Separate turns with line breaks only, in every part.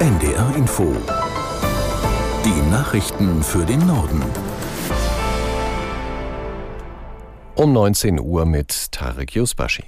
NDR Info. Die Nachrichten für den Norden.
Um 19 Uhr mit Tarek Yusbashi.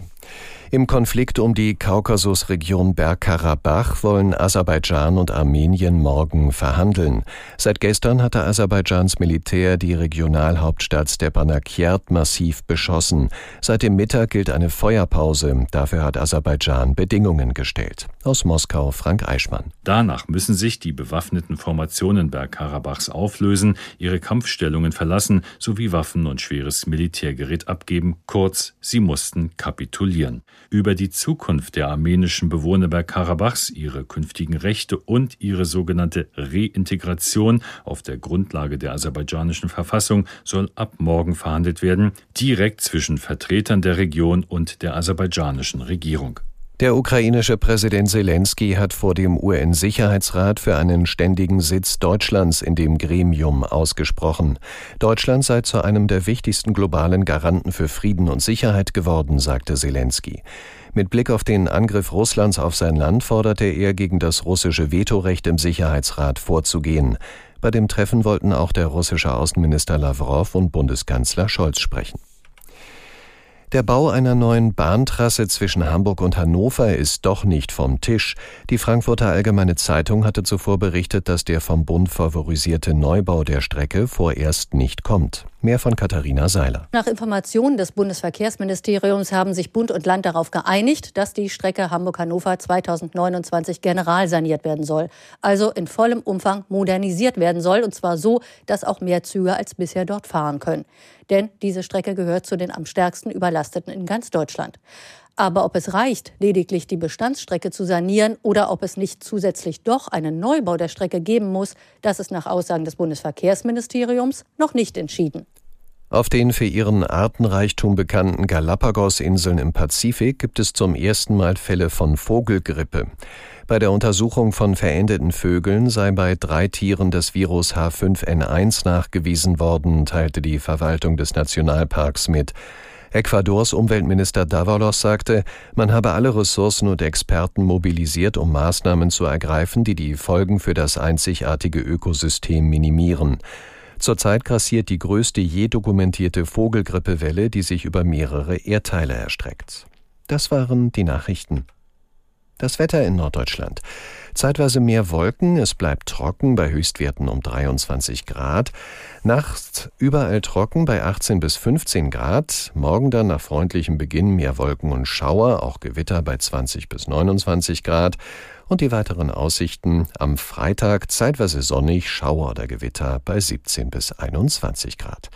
Im Konflikt um die Kaukasusregion Bergkarabach wollen Aserbaidschan und Armenien morgen verhandeln. Seit gestern hatte Aserbaidschans Militär die Regionalhauptstadt Stepanakert massiv beschossen. Seit dem Mittag gilt eine Feuerpause. Dafür hat Aserbaidschan Bedingungen gestellt. Aus Moskau Frank Eichmann.
Danach müssen sich die bewaffneten Formationen Bergkarabachs auflösen, ihre Kampfstellungen verlassen sowie Waffen und schweres Militärgerät abgeben. Kurz, sie mussten kapitulieren über die Zukunft der armenischen Bewohner Bergkarabachs, ihre künftigen Rechte und ihre sogenannte Reintegration auf der Grundlage der aserbaidschanischen Verfassung soll ab morgen verhandelt werden, direkt zwischen Vertretern der Region und der aserbaidschanischen Regierung.
Der ukrainische Präsident Zelensky hat vor dem UN-Sicherheitsrat für einen ständigen Sitz Deutschlands in dem Gremium ausgesprochen. Deutschland sei zu einem der wichtigsten globalen Garanten für Frieden und Sicherheit geworden, sagte Zelensky. Mit Blick auf den Angriff Russlands auf sein Land forderte er, gegen das russische Vetorecht im Sicherheitsrat vorzugehen. Bei dem Treffen wollten auch der russische Außenminister Lavrov und Bundeskanzler Scholz sprechen. Der Bau einer neuen Bahntrasse zwischen Hamburg und Hannover ist doch nicht vom Tisch. Die Frankfurter Allgemeine Zeitung hatte zuvor berichtet, dass der vom Bund favorisierte Neubau der Strecke vorerst nicht kommt. Mehr von Katharina Seiler.
Nach Informationen des Bundesverkehrsministeriums haben sich Bund und Land darauf geeinigt, dass die Strecke Hamburg-Hannover 2029 generalsaniert werden soll. Also in vollem Umfang modernisiert werden soll. Und zwar so, dass auch mehr Züge als bisher dort fahren können. Denn diese Strecke gehört zu den am stärksten überlasteten in ganz Deutschland. Aber ob es reicht, lediglich die Bestandsstrecke zu sanieren oder ob es nicht zusätzlich doch einen Neubau der Strecke geben muss, das ist nach Aussagen des Bundesverkehrsministeriums noch nicht entschieden.
Auf den für ihren Artenreichtum bekannten Galapagos-Inseln im Pazifik gibt es zum ersten Mal Fälle von Vogelgrippe. Bei der Untersuchung von verendeten Vögeln sei bei drei Tieren das Virus H5N1 nachgewiesen worden, teilte die Verwaltung des Nationalparks mit. Ecuadors Umweltminister Davalos sagte, man habe alle Ressourcen und Experten mobilisiert, um Maßnahmen zu ergreifen, die die Folgen für das einzigartige Ökosystem minimieren. Zurzeit grassiert die größte je dokumentierte Vogelgrippewelle, die sich über mehrere Erdteile erstreckt. Das waren die Nachrichten. Das Wetter in Norddeutschland. Zeitweise mehr Wolken, es bleibt trocken bei Höchstwerten um 23 Grad. Nachts überall trocken bei 18 bis 15 Grad. Morgen dann nach freundlichem Beginn mehr Wolken und Schauer, auch Gewitter bei 20 bis 29 Grad. Und die weiteren Aussichten am Freitag zeitweise sonnig, Schauer oder Gewitter bei 17 bis 21 Grad.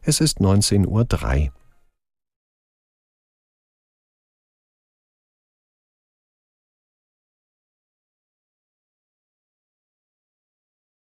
Es ist 19.03 Uhr.